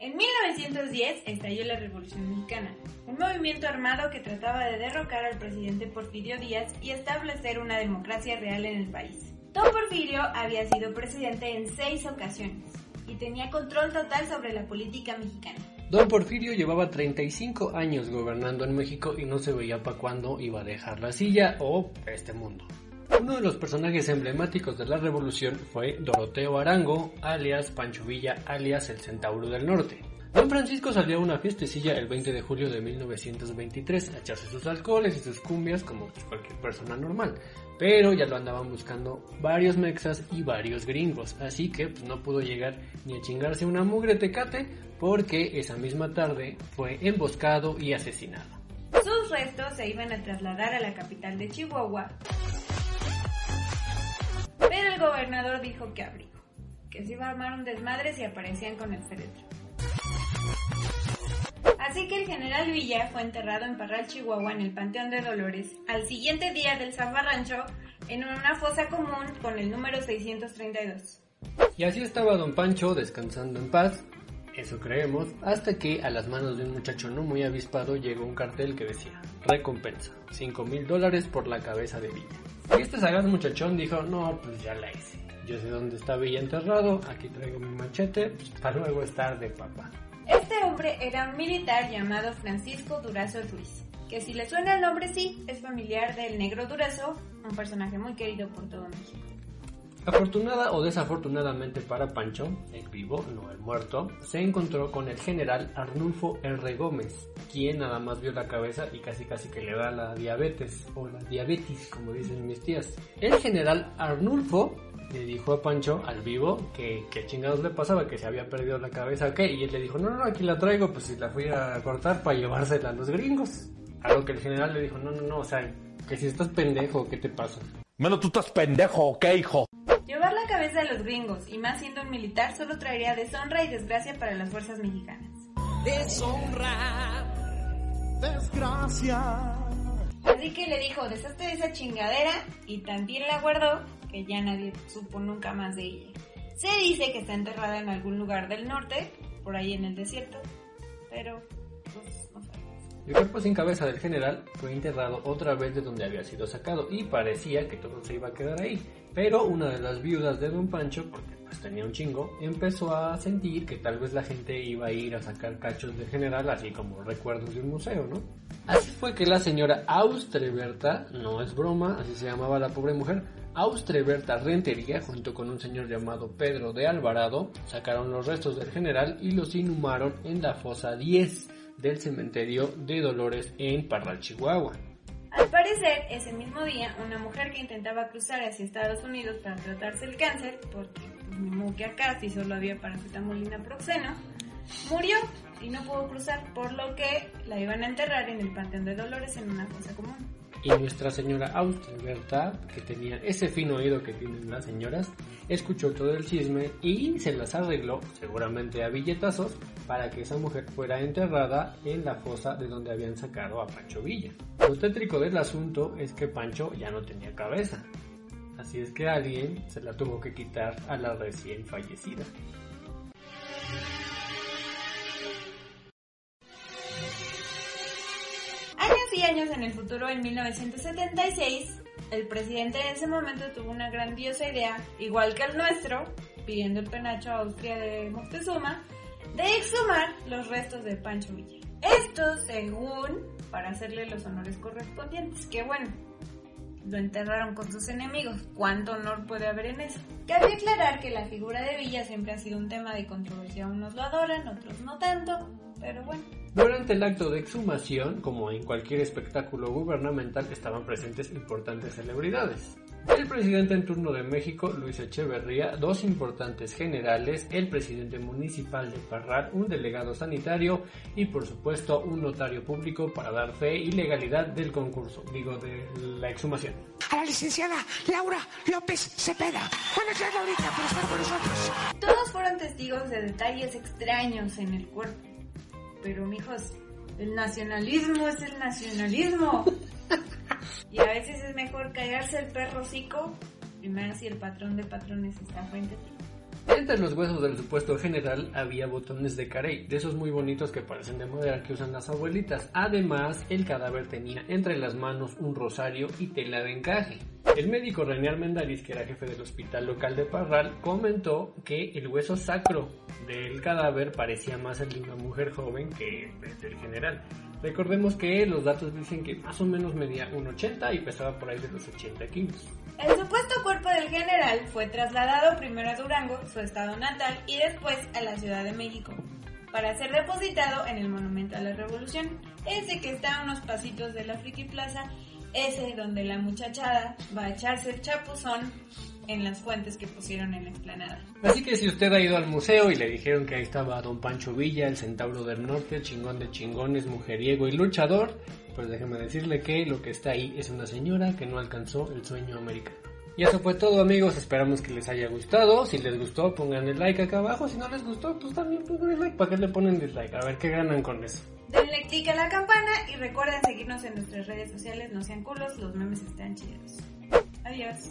En 1910 estalló la Revolución Mexicana, un movimiento armado que trataba de derrocar al presidente Porfirio Díaz y establecer una democracia real en el país. Don Porfirio había sido presidente en seis ocasiones y tenía control total sobre la política mexicana. Don Porfirio llevaba 35 años gobernando en México y no se veía para cuándo iba a dejar la silla o este mundo. Uno de los personajes emblemáticos de la revolución fue Doroteo Arango, alias Pancho Villa, alias el Centauro del Norte. Don Francisco salió a una fiestecilla el 20 de julio de 1923 a echarse sus alcoholes y sus cumbias como cualquier persona normal, pero ya lo andaban buscando varios mexas y varios gringos, así que pues, no pudo llegar ni a chingarse una mugre tecate porque esa misma tarde fue emboscado y asesinado. Sus restos se iban a trasladar a la capital de Chihuahua, el gobernador dijo que abrigo, que se iba a armar un desmadre si aparecían con el féretro. Así que el general Villa fue enterrado en Parral, Chihuahua, en el Panteón de Dolores, al siguiente día del zafarrancho, en una fosa común con el número 632. Y así estaba don Pancho descansando en paz, eso creemos, hasta que a las manos de un muchacho no muy avispado llegó un cartel que decía, recompensa, 5 mil dólares por la cabeza de Villa. Y este sagaz muchachón dijo, no, pues ya la hice. Yo sé dónde está Villa enterrado, aquí traigo mi machete, pues para luego estar de papá. Este hombre era un militar llamado Francisco Durazo Ruiz, que si le suena el nombre sí, es familiar del negro Durazo, un personaje muy querido por todo México. Afortunada o desafortunadamente para Pancho, el vivo, no el muerto, se encontró con el general Arnulfo R. Gómez, quien nada más vio la cabeza y casi casi que le da la diabetes o la diabetes, como dicen mis tías. El general Arnulfo le dijo a Pancho, al vivo, que, que chingados le pasaba, que se había perdido la cabeza o qué, y él le dijo, no, no, aquí la traigo, pues si la fui a cortar para llevársela a los gringos. A lo que el general le dijo, no, no, no, o sea, que si estás pendejo, ¿qué te pasa? Bueno, tú estás pendejo, ¿qué, hijo? Cabeza de los gringos, y más siendo un militar, solo traería deshonra y desgracia para las fuerzas mexicanas. Deshonra, desgracia. Así que le dijo, deshazte de esa chingadera, y también la guardó, que ya nadie supo nunca más de ella. Se dice que está enterrada en algún lugar del norte, por ahí en el desierto, pero. El cuerpo sin cabeza del general fue enterrado otra vez de donde había sido sacado y parecía que todo se iba a quedar ahí. Pero una de las viudas de Don Pancho, porque pues tenía un chingo, empezó a sentir que tal vez la gente iba a ir a sacar cachos del general, así como recuerdos de un museo, ¿no? Así fue que la señora Austreberta, no es broma, así se llamaba la pobre mujer, Austreberta Rentería, junto con un señor llamado Pedro de Alvarado, sacaron los restos del general y los inhumaron en la fosa 10 del cementerio de Dolores en Parral, Chihuahua. Al parecer, ese mismo día, una mujer que intentaba cruzar hacia Estados Unidos para tratarse el cáncer, porque pues, que acá si solo había paracetamol y murió y no pudo cruzar, por lo que la iban a enterrar en el Panteón de Dolores en una fosa común. Y Nuestra Señora Austerberta, que tenía ese fino oído que tienen las señoras, escuchó todo el chisme y se las arregló, seguramente a billetazos, para que esa mujer fuera enterrada en la fosa de donde habían sacado a Pancho Villa. Lo tétrico del asunto es que Pancho ya no tenía cabeza, así es que alguien se la tuvo que quitar a la recién fallecida. Años en el futuro, en 1976, el presidente en ese momento tuvo una grandiosa idea, igual que el nuestro, pidiendo el penacho a Austria de Moctezuma, de exhumar los restos de Pancho Villa. Esto según para hacerle los honores correspondientes, que bueno, lo enterraron con sus enemigos. ¿Cuánto honor puede haber en eso? Cabe aclarar que la figura de Villa siempre ha sido un tema de controversia. Unos lo adoran, otros no tanto, pero bueno. Durante el acto de exhumación, como en cualquier espectáculo gubernamental, estaban presentes importantes celebridades. El presidente en turno de México, Luis Echeverría, dos importantes generales, el presidente municipal de Parral, un delegado sanitario y por supuesto un notario público para dar fe y legalidad del concurso, digo de la exhumación. A la licenciada Laura López Cepeda. Buenas tardes, Laurita, por estar con nosotros. Todos fueron testigos de detalles extraños en el cuerpo. Pero, mijos, el nacionalismo es el nacionalismo. Y a veces es mejor callarse el perro hocico, y más si el patrón de patrones está frente a ti. Entre los huesos del supuesto general había botones de carey, de esos muy bonitos que parecen de madera que usan las abuelitas. Además, el cadáver tenía entre las manos un rosario y tela de encaje. El médico René Armendariz, que era jefe del hospital local de Parral, comentó que el hueso sacro del cadáver parecía más el de una mujer joven que el del general. Recordemos que los datos dicen que más o menos medía 1,80 y pesaba por ahí de los 80 kilos. El supuesto cuerpo del general fue trasladado primero a Durango, su estado natal, y después a la Ciudad de México, para ser depositado en el Monumento a la Revolución, ese que está a unos pasitos de la Friki Plaza, ese donde la muchachada va a echarse el chapuzón en las fuentes que pusieron en la explanada. Así que si usted ha ido al museo y le dijeron que ahí estaba Don Pancho Villa, el centauro del norte, chingón de chingones, mujeriego y luchador, pues déjeme decirle que lo que está ahí es una señora que no alcanzó el sueño americano. Y eso fue todo amigos, esperamos que les haya gustado. Si les gustó, pongan el like acá abajo. Si no les gustó, pues también pongan el like. ¿Para qué le ponen dislike? A ver qué ganan con eso. Denle click a la campana y recuerden seguirnos en nuestras redes sociales. No sean culos, los memes están chidos. Adiós.